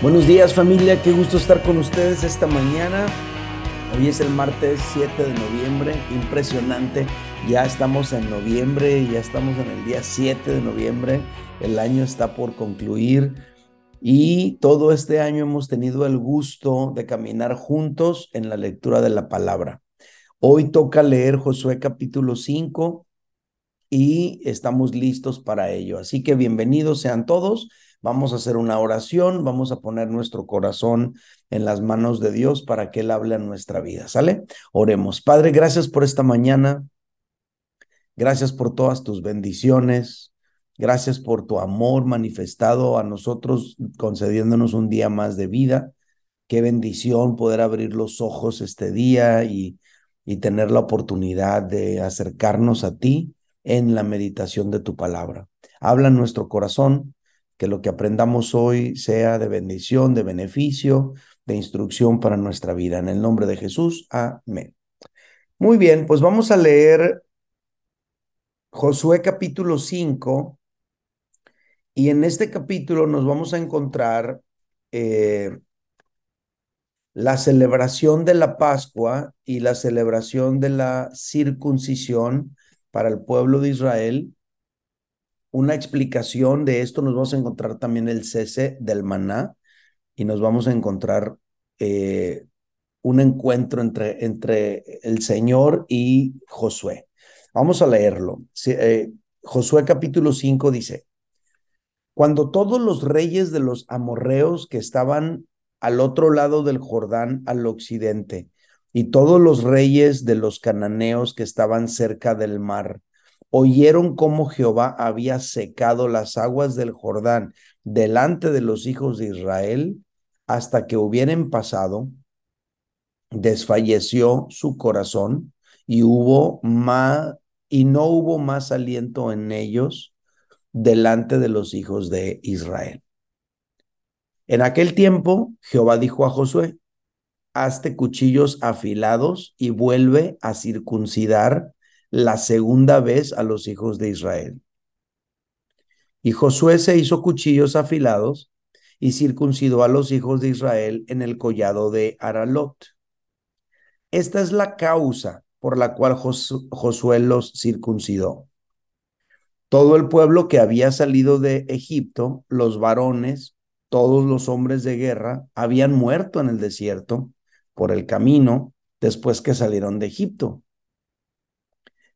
Buenos días familia, qué gusto estar con ustedes esta mañana. Hoy es el martes 7 de noviembre, impresionante. Ya estamos en noviembre, ya estamos en el día 7 de noviembre. El año está por concluir y todo este año hemos tenido el gusto de caminar juntos en la lectura de la palabra. Hoy toca leer Josué capítulo 5 y estamos listos para ello. Así que bienvenidos sean todos. Vamos a hacer una oración, vamos a poner nuestro corazón en las manos de Dios para que Él hable en nuestra vida. ¿Sale? Oremos. Padre, gracias por esta mañana. Gracias por todas tus bendiciones. Gracias por tu amor manifestado a nosotros, concediéndonos un día más de vida. Qué bendición poder abrir los ojos este día y, y tener la oportunidad de acercarnos a ti en la meditación de tu palabra. Habla en nuestro corazón, que lo que aprendamos hoy sea de bendición, de beneficio, de instrucción para nuestra vida. En el nombre de Jesús, amén. Muy bien, pues vamos a leer Josué capítulo 5 y en este capítulo nos vamos a encontrar eh, la celebración de la Pascua y la celebración de la circuncisión para el pueblo de Israel una explicación de esto, nos vamos a encontrar también el cese del maná y nos vamos a encontrar eh, un encuentro entre, entre el Señor y Josué. Vamos a leerlo. Eh, Josué capítulo 5 dice, cuando todos los reyes de los amorreos que estaban al otro lado del Jordán al occidente, y todos los reyes de los cananeos que estaban cerca del mar, oyeron cómo Jehová había secado las aguas del Jordán delante de los hijos de Israel hasta que hubieran pasado, desfalleció su corazón y hubo más y no hubo más aliento en ellos delante de los hijos de Israel. En aquel tiempo Jehová dijo a Josué, hazte cuchillos afilados y vuelve a circuncidar la segunda vez a los hijos de Israel. Y Josué se hizo cuchillos afilados y circuncidó a los hijos de Israel en el collado de Aralot. Esta es la causa por la cual Josué los circuncidó. Todo el pueblo que había salido de Egipto, los varones, todos los hombres de guerra, habían muerto en el desierto por el camino después que salieron de Egipto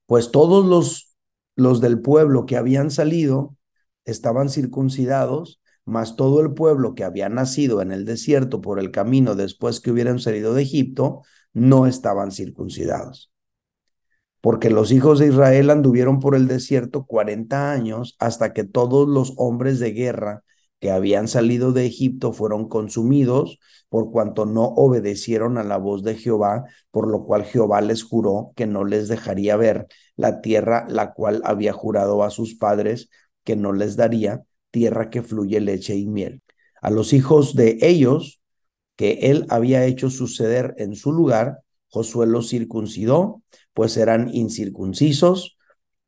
pues todos los, los del pueblo que habían salido estaban circuncidados, mas todo el pueblo que había nacido en el desierto por el camino después que hubieran salido de Egipto, no estaban circuncidados. Porque los hijos de Israel anduvieron por el desierto cuarenta años hasta que todos los hombres de guerra que habían salido de Egipto fueron consumidos por cuanto no obedecieron a la voz de Jehová, por lo cual Jehová les juró que no les dejaría ver la tierra la cual había jurado a sus padres que no les daría, tierra que fluye leche y miel. A los hijos de ellos, que él había hecho suceder en su lugar, Josué los circuncidó, pues eran incircuncisos,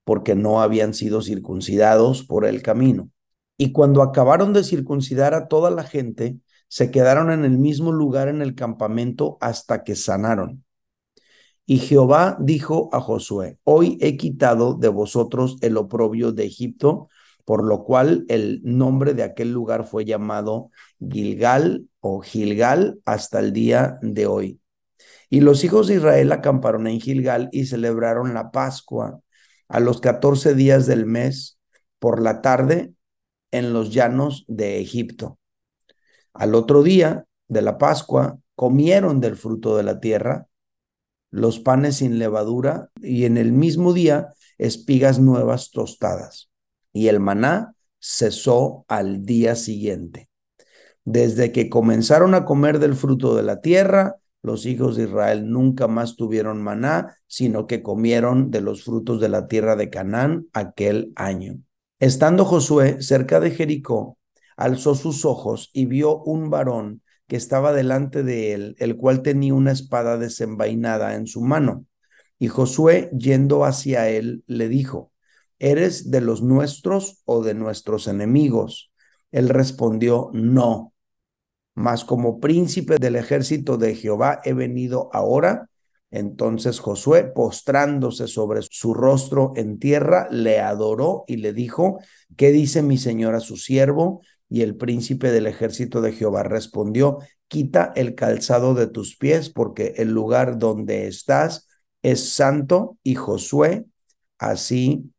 porque no habían sido circuncidados por el camino. Y cuando acabaron de circuncidar a toda la gente, se quedaron en el mismo lugar en el campamento hasta que sanaron. Y Jehová dijo a Josué, hoy he quitado de vosotros el oprobio de Egipto, por lo cual el nombre de aquel lugar fue llamado Gilgal o Gilgal hasta el día de hoy. Y los hijos de Israel acamparon en Gilgal y celebraron la Pascua a los catorce días del mes por la tarde en los llanos de Egipto. Al otro día de la Pascua comieron del fruto de la tierra, los panes sin levadura y en el mismo día espigas nuevas tostadas. Y el maná cesó al día siguiente. Desde que comenzaron a comer del fruto de la tierra, los hijos de Israel nunca más tuvieron maná, sino que comieron de los frutos de la tierra de Canaán aquel año. Estando Josué cerca de Jericó, alzó sus ojos y vio un varón que estaba delante de él, el cual tenía una espada desenvainada en su mano. Y Josué, yendo hacia él, le dijo, ¿eres de los nuestros o de nuestros enemigos? Él respondió, no. mas como príncipe del ejército de Jehová he venido ahora. Entonces Josué, postrándose sobre su rostro en tierra, le adoró y le dijo, ¿qué dice mi señor a su siervo? Y el príncipe del ejército de Jehová respondió, quita el calzado de tus pies, porque el lugar donde estás es santo. Y Josué así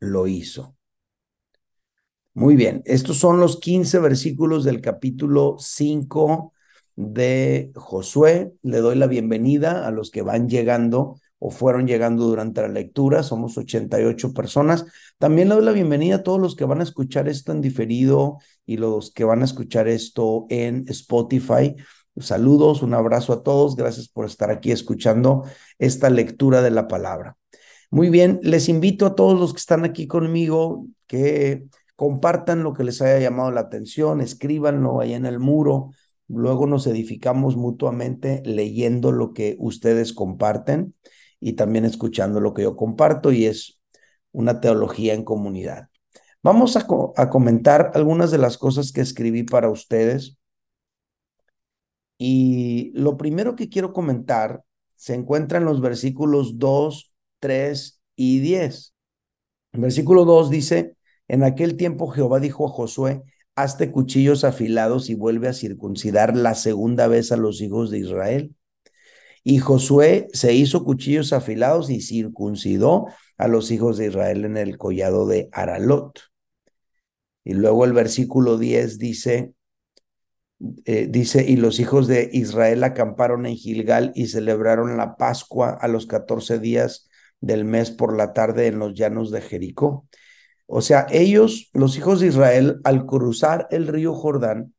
lo hizo. Muy bien, estos son los 15 versículos del capítulo 5 de Josué. Le doy la bienvenida a los que van llegando o fueron llegando durante la lectura. Somos 88 personas. También le doy la bienvenida a todos los que van a escuchar esto en diferido y los que van a escuchar esto en Spotify. Saludos, un abrazo a todos. Gracias por estar aquí escuchando esta lectura de la palabra. Muy bien, les invito a todos los que están aquí conmigo que compartan lo que les haya llamado la atención, escríbanlo ahí en el muro, luego nos edificamos mutuamente leyendo lo que ustedes comparten y también escuchando lo que yo comparto y es una teología en comunidad. Vamos a, comentar algunas de las cosas que escribí para ustedes. Y lo primero que quiero comentar se encuentra en los versículos 2, 3 y 10. El versículo 2 dice, en aquel tiempo Jehová dijo a Josué, hazte cuchillos afilados y vuelve a circuncidar la segunda vez a los hijos de Israel. Y Josué se hizo cuchillos afilados y circuncidó a los hijos de Israel en el collado de Aralot. Y luego el versículo 10 dice, eh, dice, y los hijos de Israel acamparon en Gilgal y celebraron la Pascua a los 14 días del mes por la tarde en los llanos de Jericó. O sea, ellos, los hijos de Israel, al cruzar el río Jordán,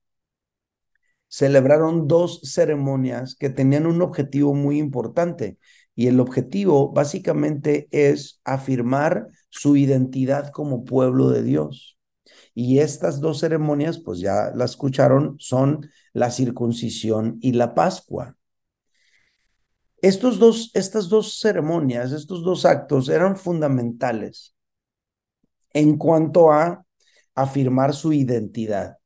celebraron dos ceremonias que tenían un objetivo muy importante. Y el objetivo básicamente es afirmar su identidad como pueblo de Dios. Y estas dos ceremonias, pues ya la escucharon, son la circuncisión y la Pascua. Estos dos, estas dos ceremonias, estos dos actos eran fundamentales en cuanto a afirmar su identidad.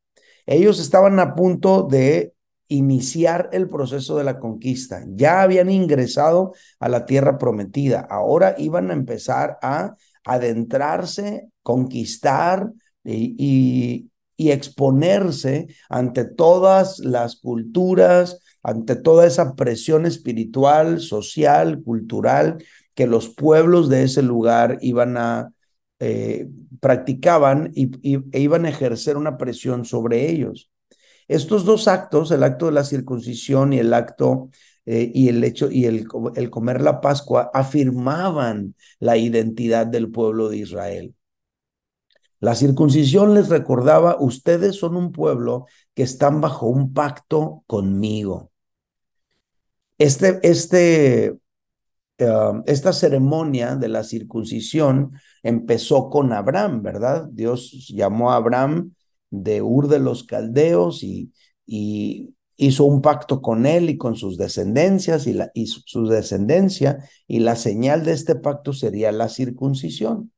Ellos estaban a punto de iniciar el proceso de la conquista. Ya habían ingresado a la tierra prometida. Ahora iban a empezar a adentrarse, conquistar y, exponerse ante todas las culturas, ante toda esa presión espiritual, social, cultural que los pueblos de ese lugar iban a eh, practicaban y, e iban a ejercer una presión sobre ellos. Estos dos actos, el acto de la circuncisión y el acto eh, y el hecho y el, el comer la Pascua, afirmaban la identidad del pueblo de Israel. La circuncisión les recordaba, ustedes son un pueblo que están bajo un pacto conmigo. Este, este esta ceremonia de la circuncisión empezó con Abraham, ¿verdad? Dios llamó a Abraham de Ur de los Caldeos y, y hizo un pacto con él y con sus descendencias y, la, y su descendencia, y la señal de este pacto sería la circuncisión.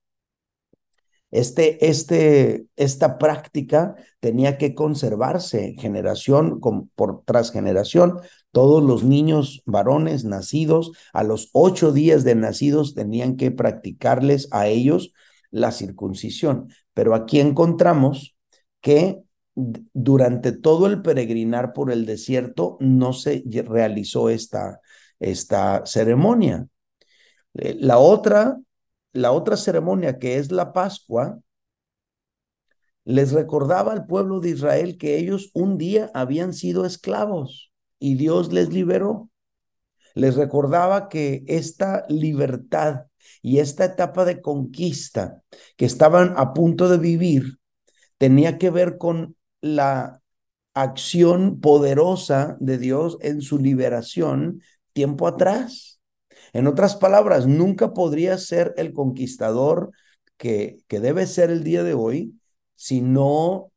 Este, este, esta práctica tenía que conservarse generación por, tras generación. Todos los niños varones nacidos a los ocho días de nacidos tenían que practicarles a ellos la circuncisión. Pero aquí encontramos que durante todo el peregrinar por el desierto no se realizó esta, esta ceremonia. Eh, la otra la otra ceremonia, que es la Pascua, les recordaba al pueblo de Israel que ellos un día habían sido esclavos y Dios les liberó. Les recordaba que esta libertad y esta etapa de conquista que estaban a punto de vivir tenía que ver con la acción poderosa de Dios en su liberación tiempo atrás. En otras palabras, nunca podría ser el conquistador que, que debe ser el día de hoy si no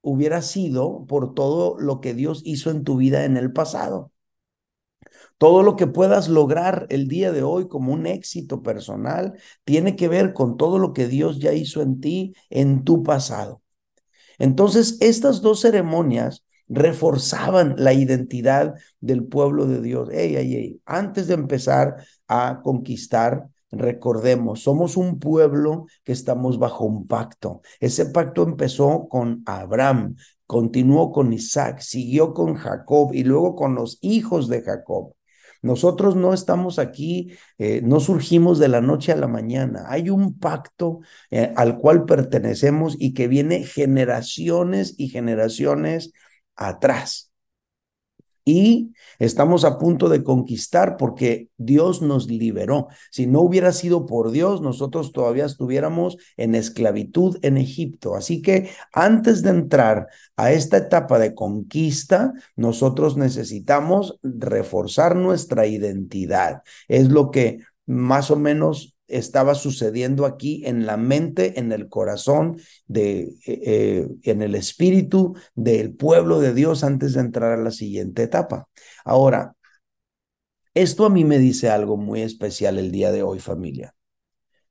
hubiera sido por todo lo que Dios hizo en tu vida en el pasado. Todo lo que puedas lograr el día de hoy como un éxito personal tiene que ver con todo lo que Dios ya hizo en ti en tu pasado. Entonces, estas dos ceremonias reforzaban la identidad del pueblo de Dios. Ey, ey, ey. Antes de empezar a conquistar, recordemos, somos un pueblo que estamos bajo un pacto. Ese pacto empezó con Abraham, continuó con Isaac, siguió con Jacob y luego con los hijos de Jacob. Nosotros no estamos aquí, eh, no surgimos de la noche a la mañana. Hay un pacto eh, al cual pertenecemos y que viene generaciones y generaciones atrás. Y estamos a punto de conquistar porque Dios nos liberó. Si no hubiera sido por Dios, nosotros todavía estuviéramos en esclavitud en Egipto. Así que antes de entrar a esta etapa de conquista, nosotros necesitamos reforzar nuestra identidad. Es lo que más o menos estaba sucediendo aquí en la mente, en el corazón, de, eh, eh, en el espíritu del pueblo de Dios antes de entrar a la siguiente etapa. Ahora, esto a mí me dice algo muy especial el día de hoy, familia.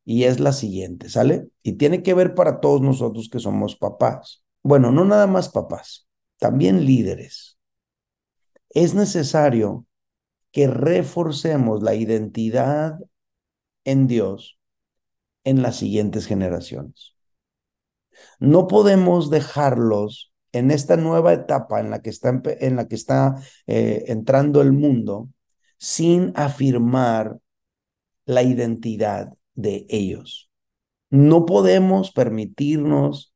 Y es la siguiente, ¿sale? Y tiene que ver para todos nosotros que somos papás. Bueno, no nada más papás, también líderes. Es necesario que reforcemos la identidad en Dios en las siguientes generaciones. No podemos dejarlos en esta nueva etapa en la que está, en la que está eh, entrando el mundo sin afirmar la identidad de ellos. No podemos permitirnos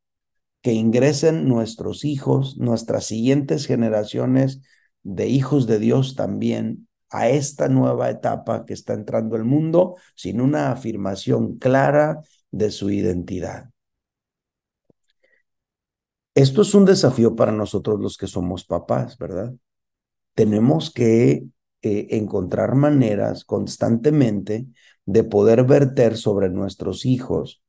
que ingresen nuestros hijos, nuestras siguientes generaciones de hijos de Dios también a esta nueva etapa que está entrando el mundo sin una afirmación clara de su identidad. Esto es un desafío para nosotros los que somos papás, ¿verdad? Tenemos que eh, encontrar maneras constantemente de poder verter sobre nuestros hijos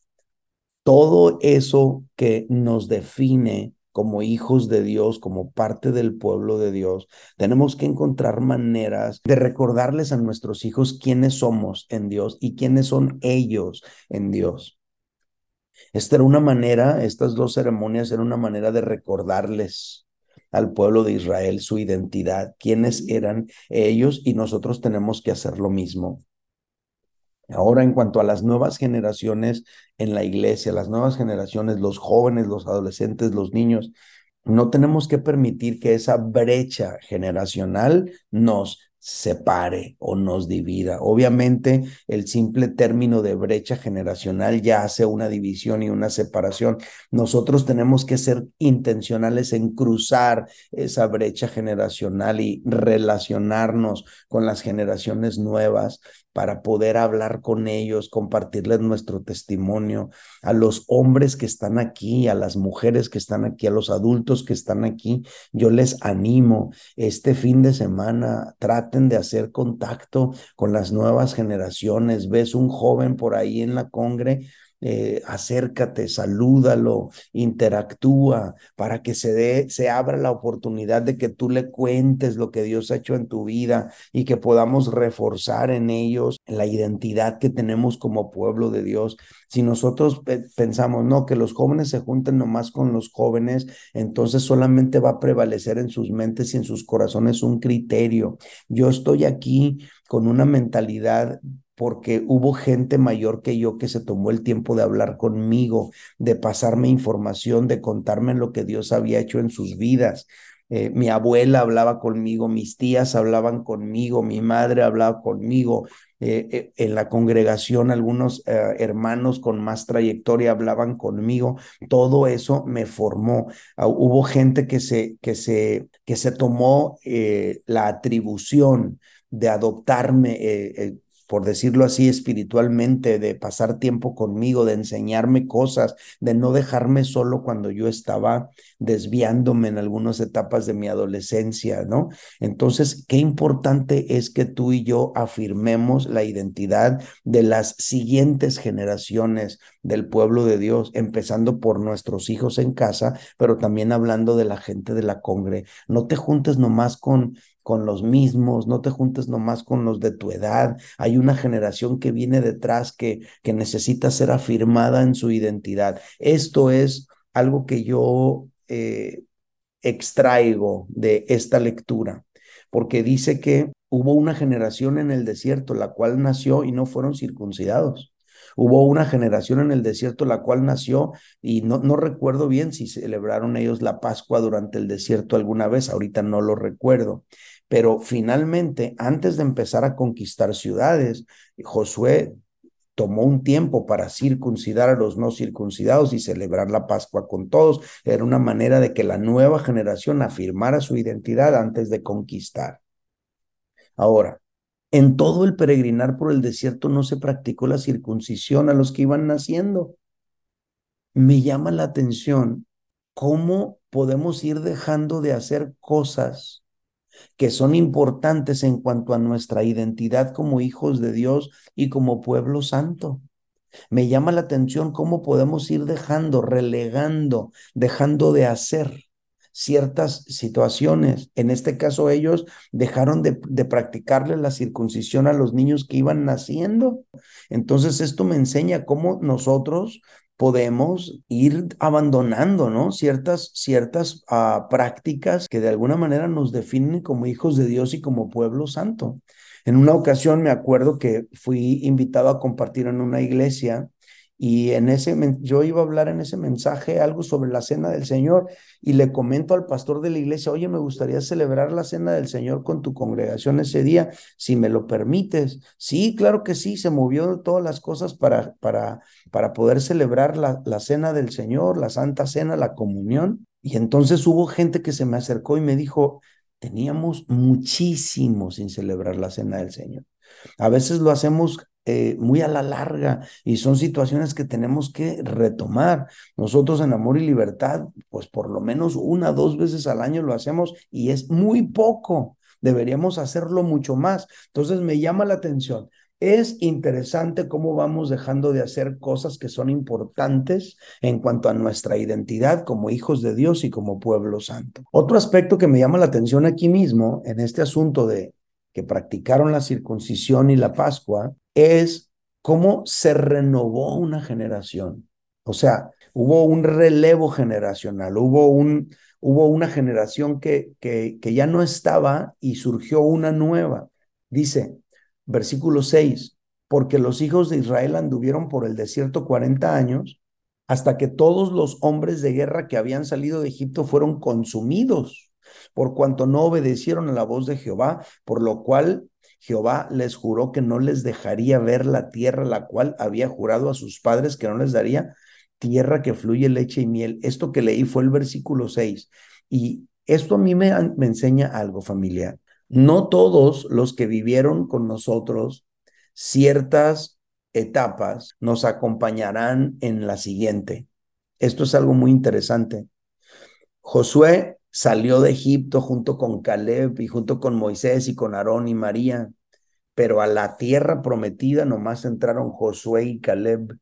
todo eso que nos define como hijos de Dios, como parte del pueblo de Dios, tenemos que encontrar maneras de recordarles a nuestros hijos quiénes somos en Dios y quiénes son ellos en Dios. Esta era una manera, estas dos ceremonias eran una manera de recordarles al pueblo de Israel su identidad, quiénes eran ellos y nosotros tenemos que hacer lo mismo. Ahora, en cuanto a las nuevas generaciones en la iglesia, las nuevas generaciones, los jóvenes, los adolescentes, los niños, no tenemos que permitir que esa brecha generacional nos separe o nos divida. Obviamente, el simple término de brecha generacional ya hace una división y una separación. Nosotros tenemos que ser intencionales en cruzar esa brecha generacional y relacionarnos con las generaciones nuevas para poder hablar con ellos, compartirles nuestro testimonio, a los hombres que están aquí, a las mujeres que están aquí, a los adultos que están aquí. Yo les animo este fin de semana, traten de hacer contacto con las nuevas generaciones. Ves un joven por ahí en la congre, eh, acércate, salúdalo, interactúa para que se dé, se abra la oportunidad de que tú le cuentes lo que Dios ha hecho en tu vida y que podamos reforzar en ellos la identidad que tenemos como pueblo de Dios. Si nosotros pensamos, no, que los jóvenes se junten nomás con los jóvenes, entonces solamente va a prevalecer en sus mentes y en sus corazones un criterio. Yo estoy aquí con una mentalidad porque hubo gente mayor que yo que se tomó el tiempo de hablar conmigo, de pasarme información, de contarme lo que Dios había hecho en sus vidas. Eh, mi abuela hablaba conmigo, mis tías hablaban conmigo, mi madre hablaba conmigo. Eh, eh, en la congregación algunos hermanos con más trayectoria hablaban conmigo. Todo eso me formó. Ah, hubo gente que se, que se, que se tomó la atribución de adoptarme por decirlo así, espiritualmente, de pasar tiempo conmigo, de enseñarme cosas, de no dejarme solo cuando yo estaba desviándome en algunas etapas de mi adolescencia, ¿no? Entonces, qué importante es que tú y yo afirmemos la identidad de las siguientes generaciones del pueblo de Dios, empezando por nuestros hijos en casa, pero también hablando de la gente de la congre. No te juntes nomás con con los mismos, no te juntes nomás con los de tu edad. Hay una generación que viene detrás que, que necesita ser afirmada en su identidad. Esto es algo que yo eh, extraigo de esta lectura? Porque dice que hubo una generación en el desierto, la cual nació y no fueron circuncidados. Hubo una generación en el desierto la cual nació y no, no recuerdo bien si celebraron ellos la Pascua durante el desierto alguna vez, ahorita no lo recuerdo, pero finalmente, antes de empezar a conquistar ciudades, Josué tomó un tiempo para circuncidar a los no circuncidados y celebrar la Pascua con todos. Era una manera de que la nueva generación afirmara su identidad antes de conquistar. Ahora, en todo el peregrinar por el desierto no se practicó la circuncisión a los que iban naciendo. Me llama la atención cómo podemos ir dejando de hacer cosas que son importantes en cuanto a nuestra identidad como hijos de Dios y como pueblo santo. Me llama la atención cómo podemos ir dejando, relegando, dejando de hacer ciertas situaciones. En este caso, ellos dejaron de, practicarle la circuncisión a los niños que iban naciendo. Entonces, esto me enseña cómo nosotros podemos ir abandonando, ¿no? Ciertas, ciertas uh, prácticas que de alguna manera nos definen como hijos de Dios y como pueblo santo. En una ocasión me acuerdo que fui invitado a compartir en una iglesia y en ese, yo iba a hablar en ese mensaje algo sobre la cena del Señor y le comento al pastor de la iglesia, oye, me gustaría celebrar la cena del Señor con tu congregación ese día, si me lo permites. Sí, claro que sí, se movió todas las cosas para, para, para poder celebrar la, la cena del Señor, la Santa Cena, la comunión. Y entonces hubo gente que se me acercó y me dijo, teníamos muchísimo sin celebrar la cena del Señor. A veces lo hacemos eh, muy a la larga y son situaciones que tenemos que retomar. Nosotros en Amor y Libertad, pues por lo menos una, dos veces al año lo hacemos y es muy poco. Deberíamos hacerlo mucho más. Entonces me llama la atención. Es interesante cómo vamos dejando de hacer cosas que son importantes en cuanto a nuestra identidad como hijos de Dios y como pueblo santo. Otro aspecto que me llama la atención aquí mismo, en este asunto de que practicaron la circuncisión y la Pascua, es cómo se renovó una generación. O sea, hubo un relevo generacional, hubo, un, hubo una generación que, que, que ya no estaba y surgió una nueva. Dice, versículo 6, porque los hijos de Israel anduvieron por el desierto 40 años hasta que todos los hombres de guerra que habían salido de Egipto fueron consumidos, por cuanto no obedecieron a la voz de Jehová, por lo cual Jehová les juró que no les dejaría ver la tierra la cual había jurado a sus padres que no les daría tierra que fluye leche y miel. Esto que leí fue el versículo 6. Y esto a mí me, me enseña algo, familia. No todos los que vivieron con nosotros ciertas etapas nos acompañarán en la siguiente. Esto es algo muy interesante. Josué salió de Egipto junto con Caleb y junto con Moisés y con Aarón y María, pero a la tierra prometida nomás entraron Josué y Caleb.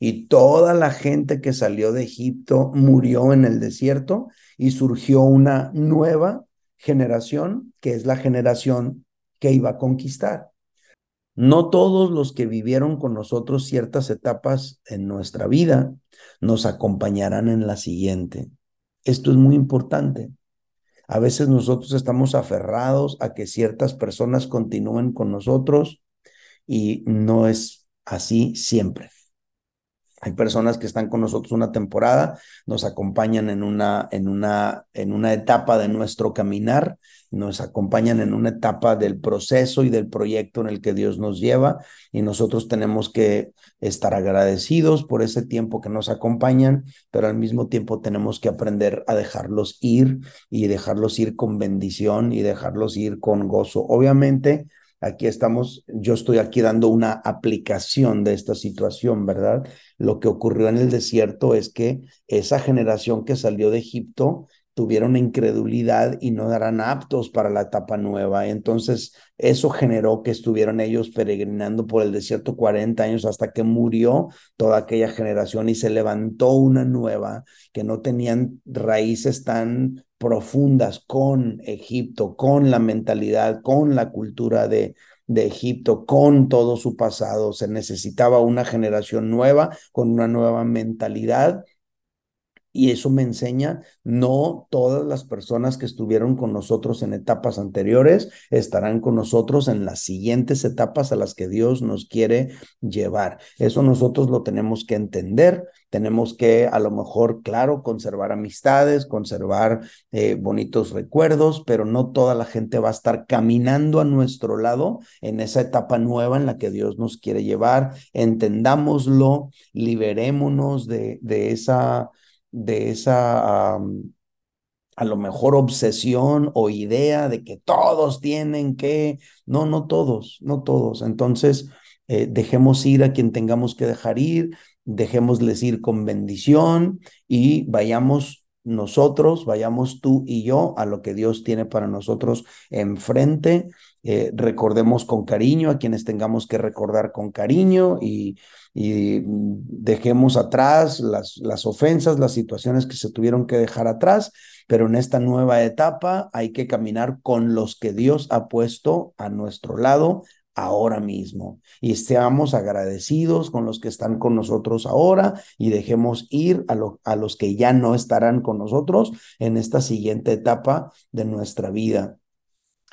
Y toda la gente que salió de Egipto murió en el desierto y surgió una nueva generación, que es la generación que iba a conquistar. No todos los que vivieron con nosotros ciertas etapas en nuestra vida nos acompañarán en la siguiente. Esto es muy importante. A veces nosotros estamos aferrados a que ciertas personas continúen con nosotros y no es así siempre. Hay personas que están con nosotros una temporada, nos acompañan en una, en una, en una etapa de nuestro caminar, nos acompañan en una etapa del proceso y del proyecto en el que Dios nos lleva y nosotros tenemos que estar agradecidos por ese tiempo que nos acompañan, pero al mismo tiempo tenemos que aprender a dejarlos ir y dejarlos ir con bendición y dejarlos ir con gozo. Obviamente, Aquí estamos, yo estoy aquí dando una aplicación de esta situación, ¿verdad? Lo que ocurrió en el desierto es que esa generación que salió de Egipto tuvieron incredulidad y no eran aptos para la etapa nueva. Entonces, eso generó que estuvieron ellos peregrinando por el desierto 40 años hasta que murió toda aquella generación y se levantó una nueva que no tenían raíces tan profundas con Egipto, con la mentalidad, con la cultura de, de Egipto, con todo su pasado. Se necesitaba una generación nueva, con una nueva mentalidad Y eso me enseña, no todas las personas que estuvieron con nosotros en etapas anteriores estarán con nosotros en las siguientes etapas a las que Dios nos quiere llevar. Eso nosotros lo tenemos que entender. Tenemos que a lo mejor, claro, conservar amistades, conservar eh, bonitos recuerdos, pero no toda la gente va a estar caminando a nuestro lado en esa etapa nueva en la que Dios nos quiere llevar. Entendámoslo, liberémonos de, de esa de esa, a lo mejor, obsesión o idea de que todos tienen que, no, no todos, no todos. Entonces, eh, dejemos ir a quien tengamos que dejar ir, dejémosles ir con bendición y vayamos nosotros, vayamos tú y yo a lo que Dios tiene para nosotros enfrente. Eh, recordemos con cariño a quienes tengamos que recordar con cariño y, y dejemos atrás las, las ofensas, las situaciones que se tuvieron que dejar atrás, pero en esta nueva etapa hay que caminar con los que Dios ha puesto a nuestro lado ahora mismo y seamos agradecidos con los que están con nosotros ahora y dejemos ir a, a los que ya no estarán con nosotros en esta siguiente etapa de nuestra vida.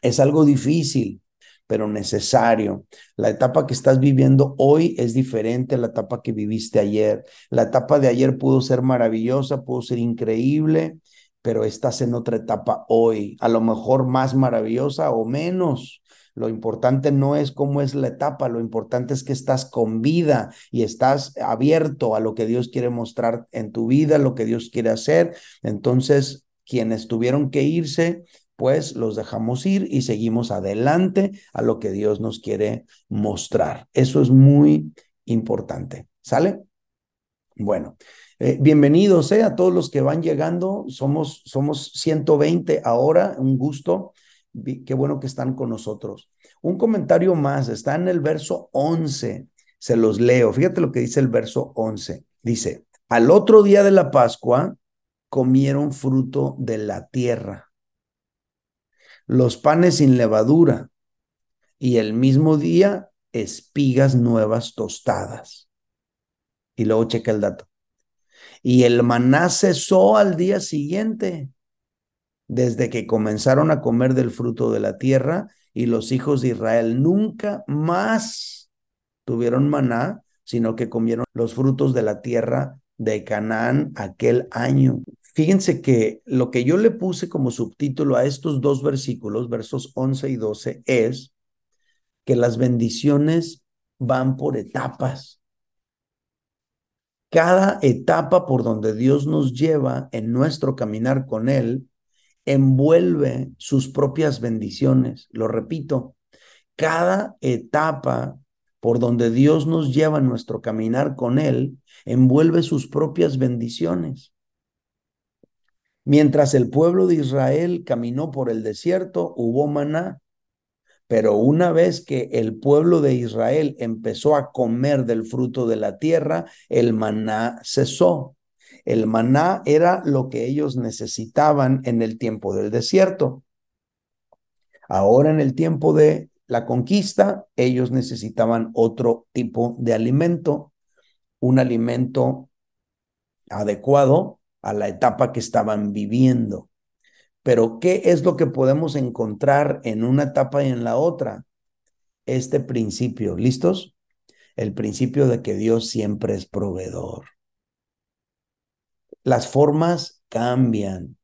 Es algo difícil, pero necesario. La etapa que estás viviendo hoy es diferente a la etapa que viviste ayer. La etapa de ayer pudo ser maravillosa, pudo ser increíble, pero estás en otra etapa hoy, a lo mejor más maravillosa o menos. Lo importante no es cómo es la etapa, lo importante es que estás con vida y estás abierto a lo que Dios quiere mostrar en tu vida, lo que Dios quiere hacer. Entonces, quienes tuvieron que irse, pues los dejamos ir y seguimos adelante a lo que Dios nos quiere mostrar. Eso es muy importante. ¿Sale? Bueno, eh, bienvenidos eh, a todos los que van llegando. Somos, somos 120 ahora, un gusto. Qué bueno que están con nosotros. Un comentario más, está en el verso 11. Se los leo. Fíjate lo que dice el verso 11. Dice, al otro día de la Pascua comieron fruto de la tierra los panes sin levadura y el mismo día espigas nuevas tostadas. Y luego checa el dato. Y el maná cesó al día siguiente, desde que comenzaron a comer del fruto de la tierra y los hijos de Israel nunca más tuvieron maná, sino que comieron los frutos de la tierra de Canaán aquel año. Fíjense que lo que yo le puse como subtítulo a estos dos versículos, versos 11 y 12, es que las bendiciones van por etapas. Cada etapa por donde Dios nos lleva en nuestro caminar con Él envuelve sus propias bendiciones. Lo repito, cada etapa por donde Dios nos lleva en nuestro caminar con Él envuelve sus propias bendiciones. Mientras el pueblo de Israel caminó por el desierto, hubo maná. Pero una vez que el pueblo de Israel empezó a comer del fruto de la tierra, el maná cesó. El maná era lo que ellos necesitaban en el tiempo del desierto. Ahora en el tiempo de la conquista, ellos necesitaban otro tipo de alimento, un alimento adecuado a la etapa que estaban viviendo. Pero, ¿qué es lo que podemos encontrar en una etapa y en la otra? Este principio, ¿listos? El principio de que Dios siempre es proveedor. Las formas cambian,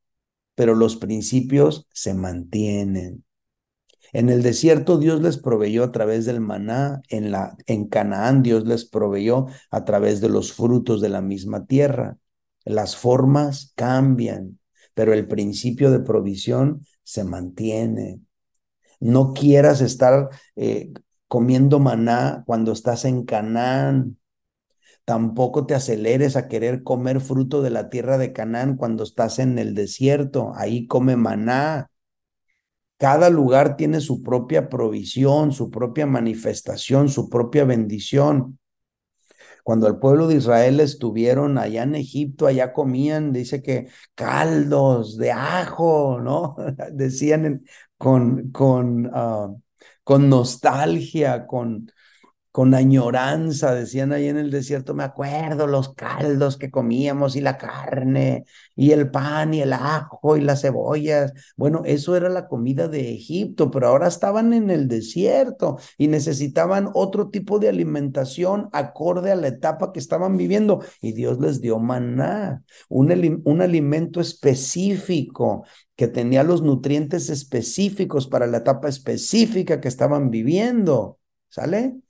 pero los principios se mantienen. En el desierto Dios les proveyó a través del maná, en la en Canaán Dios les proveyó a través de los frutos de la misma tierra. Las formas cambian, pero el principio de provisión se mantiene. No quieras estar eh, comiendo maná cuando estás en Canaán. Tampoco te aceleres a querer comer fruto de la tierra de Canaán cuando estás en el desierto. Ahí come maná. Cada lugar tiene su propia provisión, su propia manifestación, su propia bendición. Cuando el pueblo de Israel estuvieron allá en Egipto, allá comían, dice que caldos de ajo, ¿no? Decían con, con, ah, con nostalgia, con, con añoranza, decían ahí en el desierto, me acuerdo los caldos que comíamos y la carne y el pan y el ajo y las cebollas. Bueno, eso era la comida de Egipto, pero ahora estaban en el desierto y necesitaban otro tipo de alimentación acorde a la etapa que estaban viviendo y Dios les dio maná, un, un alimento específico que tenía los nutrientes específicos para la etapa específica que estaban viviendo. ¿Sale?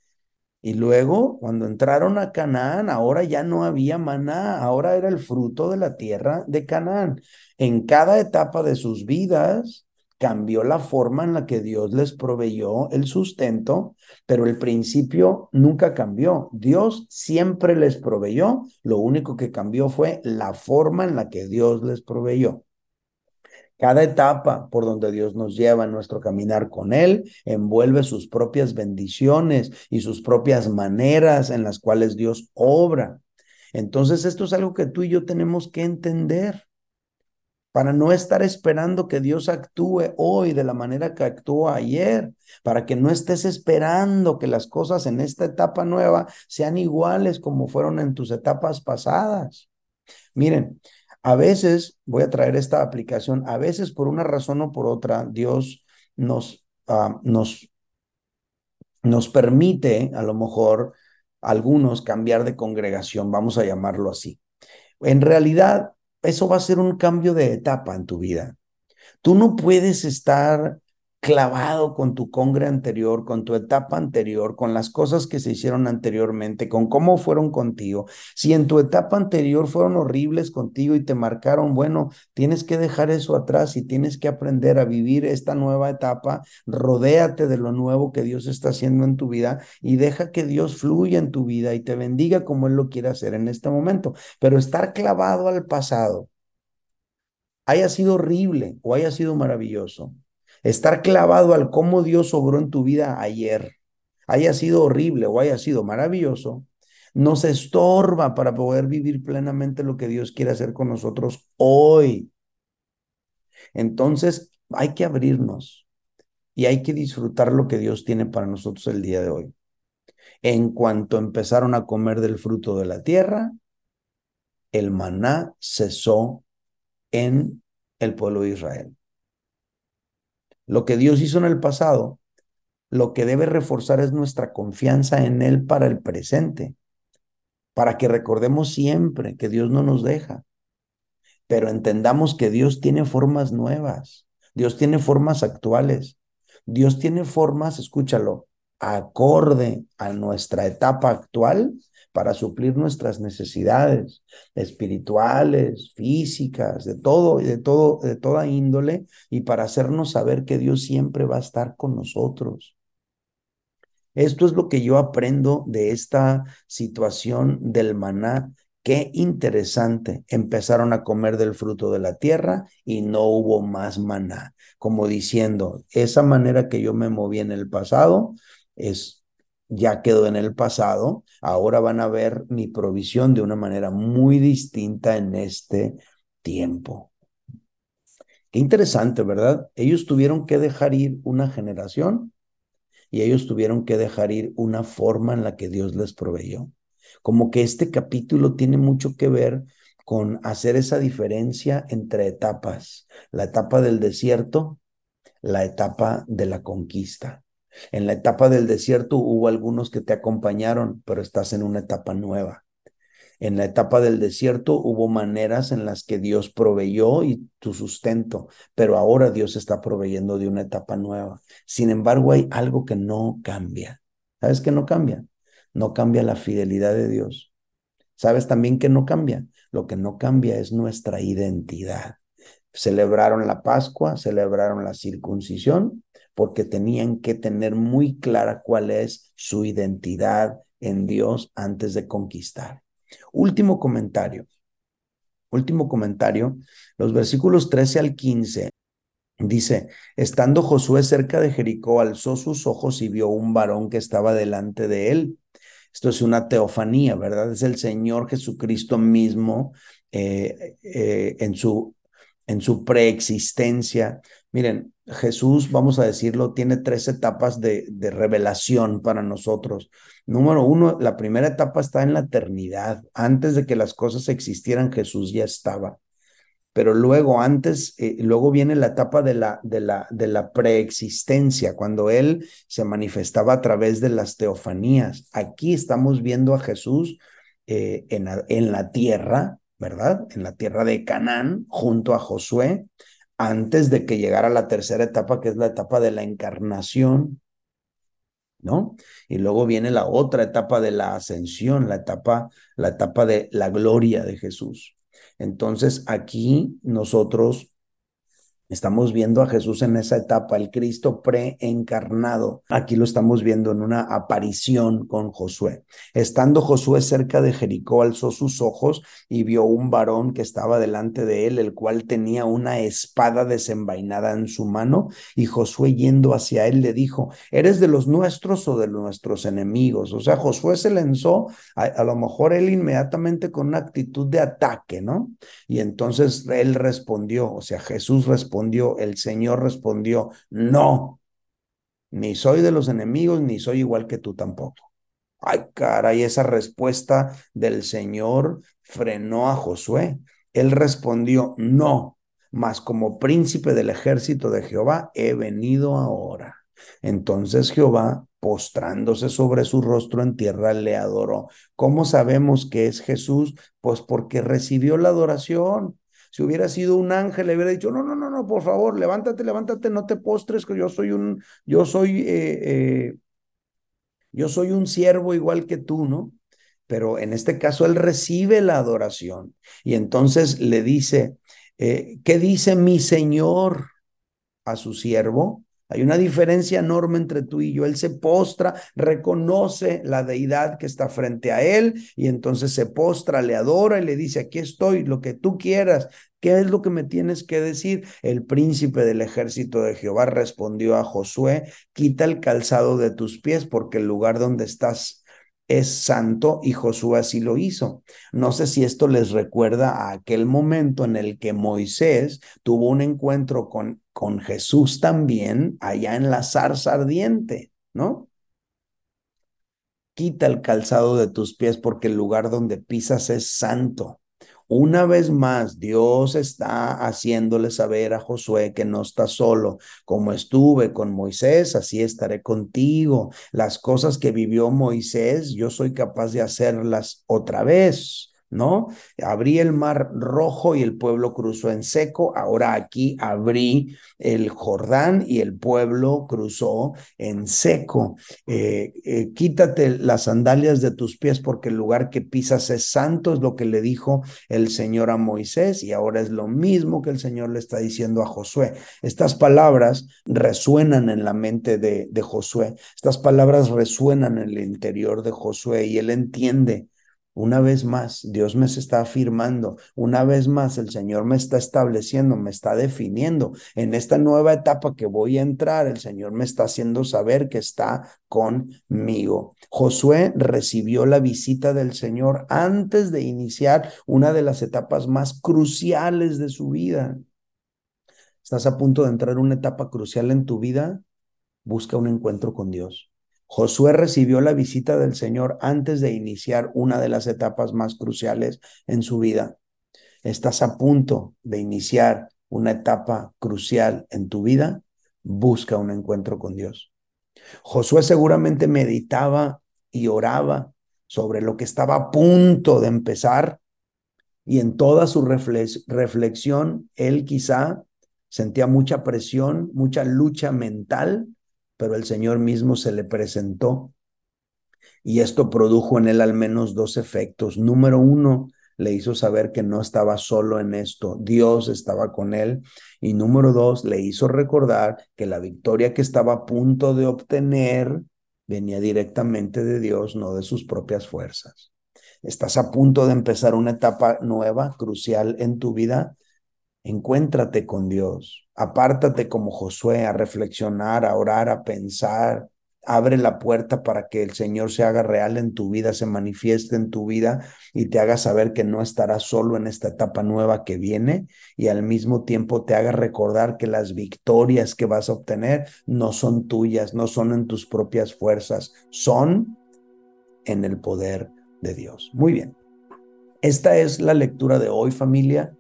Y luego, cuando entraron a Canaán, ahora ya no había maná, ahora era el fruto de la tierra de Canaán. En cada etapa de sus vidas cambió la forma en la que Dios les proveyó el sustento, pero el principio nunca cambió. Dios siempre les proveyó, lo único que cambió fue la forma en la que Dios les proveyó. Cada etapa por donde Dios nos lleva en nuestro caminar con Él envuelve sus propias bendiciones y sus propias maneras en las cuales Dios obra. Entonces esto es algo que tú y yo tenemos que entender para no estar esperando que Dios actúe hoy de la manera que actuó ayer, para que no estés esperando que las cosas en esta etapa nueva sean iguales como fueron en tus etapas pasadas. Miren, a veces, voy a traer esta aplicación, a veces por una razón o por otra, Dios nos, ah, nos, nos permite, a lo mejor, algunos cambiar de congregación, vamos a llamarlo así. En realidad, eso va a ser un cambio de etapa en tu vida. Tú no puedes estar clavado con tu congre anterior, con tu etapa anterior, con las cosas que se hicieron anteriormente, con cómo fueron contigo. Si en tu etapa anterior fueron horribles contigo y te marcaron, bueno, tienes que dejar eso atrás y tienes que aprender a vivir esta nueva etapa. Rodéate de lo nuevo que Dios está haciendo en tu vida y deja que Dios fluya en tu vida y te bendiga como Él lo quiere hacer en este momento. Pero estar clavado al pasado, haya sido horrible o haya sido maravilloso, estar clavado al cómo Dios obró en tu vida ayer, haya sido horrible o haya sido maravilloso, nos estorba para poder vivir plenamente lo que Dios quiere hacer con nosotros hoy. Entonces, hay que abrirnos y hay que disfrutar lo que Dios tiene para nosotros el día de hoy. En cuanto empezaron a comer del fruto de la tierra, el maná cesó en el pueblo de Israel. Lo que Dios hizo en el pasado, lo que debe reforzar es nuestra confianza en Él para el presente, para que recordemos siempre que Dios no nos deja, pero entendamos que Dios tiene formas nuevas, Dios tiene formas actuales, Dios tiene formas, escúchalo, acorde a nuestra etapa actual para suplir nuestras necesidades espirituales, físicas, de todo, de todo, de toda índole, y para hacernos saber que Dios siempre va a estar con nosotros. Esto es lo que yo aprendo de esta situación del maná. Qué interesante. Empezaron a comer del fruto de la tierra y no hubo más maná. Como diciendo, esa manera que yo me moví en el pasado es ya quedó en el pasado, ahora van a ver mi provisión de una manera muy distinta en este tiempo. Qué interesante, ¿verdad? Ellos tuvieron que dejar ir una generación y ellos tuvieron que dejar ir una forma en la que Dios les proveyó. Como que este capítulo tiene mucho que ver con hacer esa diferencia entre etapas, la etapa del desierto, la etapa de la conquista. En la etapa del desierto hubo algunos que te acompañaron, pero estás en una etapa nueva. En la etapa del desierto hubo maneras en las que Dios proveyó y tu sustento, pero ahora Dios está proveyendo de una etapa nueva. Sin embargo, hay algo que no cambia. ¿Sabes qué no cambia? No cambia la fidelidad de Dios. ¿Sabes también que no cambia? Lo que no cambia es nuestra identidad. Celebraron la Pascua, celebraron la circuncisión, porque tenían que tener muy clara cuál es su identidad en Dios antes de conquistar. Último comentario. Último comentario, los versículos 13 al 15. Dice, estando Josué cerca de Jericó, alzó sus ojos y vio un varón que estaba delante de él. Esto es una teofanía, ¿verdad? Es el Señor Jesucristo mismo eh, eh, en su en su preexistencia. Miren, Jesús, vamos a decirlo, tiene tres etapas de, revelación para nosotros. Número uno, la primera etapa está en la eternidad. Antes de que las cosas existieran, Jesús ya estaba. Pero luego, antes, eh, luego viene la etapa de la, preexistencia, cuando Él se manifestaba a través de las teofanías. Aquí estamos viendo a Jesús eh, en la tierra, ¿verdad? En la tierra de Canaán, junto a Josué, antes de que llegara la tercera etapa, que es la etapa de la encarnación, ¿no? Y luego viene la otra etapa de la ascensión, la etapa, la etapa de la gloria de Jesús. Entonces aquí nosotros Estamos viendo a Jesús en esa etapa, el Cristo preencarnado. Aquí lo estamos viendo en una aparición con Josué. Estando Josué cerca de Jericó, alzó sus ojos y vio un varón que estaba delante de él, el cual tenía una espada desenvainada en su mano. Y Josué yendo hacia él le dijo, ¿eres de los nuestros o de nuestros enemigos? O sea, Josué se lanzó, a, a lo mejor él inmediatamente con una actitud de ataque, ¿no? Y entonces él respondió, o sea, Jesús respondió respondió, el Señor respondió, no, ni soy de los enemigos, ni soy igual que tú tampoco. Ay, caray, esa respuesta del Señor frenó a Josué. Él respondió, no, mas como príncipe del ejército de Jehová he venido ahora. Entonces Jehová, postrándose sobre su rostro en tierra, le adoró. ¿Cómo sabemos que es Jesús? Pues porque recibió la adoración. Si hubiera sido un ángel, le hubiera dicho, no, no, no, no, por favor, levántate, levántate, no te postres, que yo soy un, yo soy, eh, eh, yo soy un siervo igual que tú, ¿no? Pero en este caso él recibe la adoración y entonces le dice, eh, ¿qué dice mi Señor a su siervo? Hay una diferencia enorme entre tú y yo. Él se postra, reconoce la deidad que está frente a él y entonces se postra, le adora y le dice, aquí estoy, lo que tú quieras. ¿Qué es lo que me tienes que decir? El príncipe del ejército de Jehová respondió a Josué, quita el calzado de tus pies porque el lugar donde estás es santo y Josué así lo hizo. No sé si esto les recuerda a aquel momento en el que Moisés tuvo un encuentro con, con Jesús también allá en la zarza ardiente, ¿no? Quita el calzado de tus pies porque el lugar donde pisas es santo. Una vez más, Dios está haciéndole saber a Josué que no está solo. Como estuve con Moisés, así estaré contigo. Las cosas que vivió Moisés, yo soy capaz de hacerlas otra vez. ¿No? Abrí el mar rojo y el pueblo cruzó en seco, ahora aquí abrí el Jordán y el pueblo cruzó en seco. Eh, eh, quítate las sandalias de tus pies porque el lugar que pisas es santo, es lo que le dijo el Señor a Moisés y ahora es lo mismo que el Señor le está diciendo a Josué. Estas palabras resuenan en la mente de, de Josué, estas palabras resuenan en el interior de Josué y él entiende una vez más, Dios me está afirmando, una vez más el Señor me está estableciendo, me está definiendo. En esta nueva etapa que voy a entrar, el Señor me está haciendo saber que está conmigo. Josué recibió la visita del Señor antes de iniciar una de las etapas más cruciales de su vida. ¿Estás a punto de entrar en una etapa crucial en tu vida? Busca un encuentro con Dios. Josué recibió la visita del Señor antes de iniciar una de las etapas más cruciales en su vida. Estás a punto de iniciar una etapa crucial en tu vida. Busca un encuentro con Dios. Josué seguramente meditaba y oraba sobre lo que estaba a punto de empezar y en toda su reflexión, él quizá sentía mucha presión, mucha lucha mental pero el Señor mismo se le presentó y esto produjo en él al menos dos efectos. Número uno, le hizo saber que no estaba solo en esto, Dios estaba con él. Y número dos, le hizo recordar que la victoria que estaba a punto de obtener venía directamente de Dios, no de sus propias fuerzas. Estás a punto de empezar una etapa nueva, crucial en tu vida. Encuéntrate con Dios. Apártate como Josué a reflexionar, a orar, a pensar, abre la puerta para que el Señor se haga real en tu vida, se manifieste en tu vida y te haga saber que no estarás solo en esta etapa nueva que viene y al mismo tiempo te haga recordar que las victorias que vas a obtener no son tuyas, no son en tus propias fuerzas, son en el poder de Dios. Muy bien. Esta es la lectura de hoy, familia.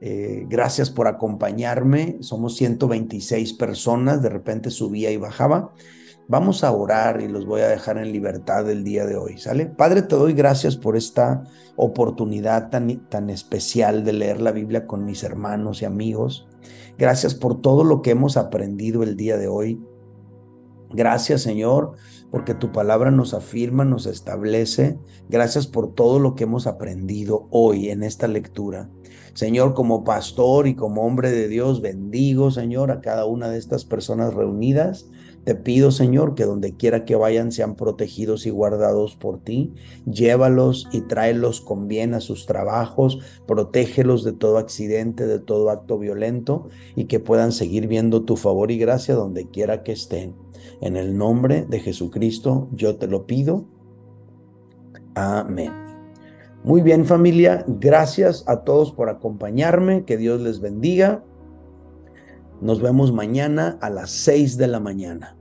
Eh, gracias por acompañarme. Somos 126 personas. De repente subía y bajaba. Vamos a orar y los voy a dejar en libertad el día de hoy, ¿sale? Padre, te doy gracias por esta oportunidad tan, tan especial de leer la Biblia con mis hermanos y amigos. Gracias por todo lo que hemos aprendido el día de hoy. Gracias, Señor, porque tu palabra nos afirma, nos establece. Gracias por todo lo que hemos aprendido hoy en esta lectura. Señor, como pastor y como hombre de Dios, bendigo, Señor, a cada una de estas personas reunidas. Te pido, Señor, que donde quiera que vayan sean protegidos y guardados por ti. Llévalos y tráelos con bien a sus trabajos. Protégelos de todo accidente, de todo acto violento y que puedan seguir viendo tu favor y gracia donde quiera que estén. En el nombre de Jesucristo yo te lo pido. Amén. Muy bien familia, gracias a todos por acompañarme, que Dios les bendiga. Nos vemos mañana a las 6 de la mañana.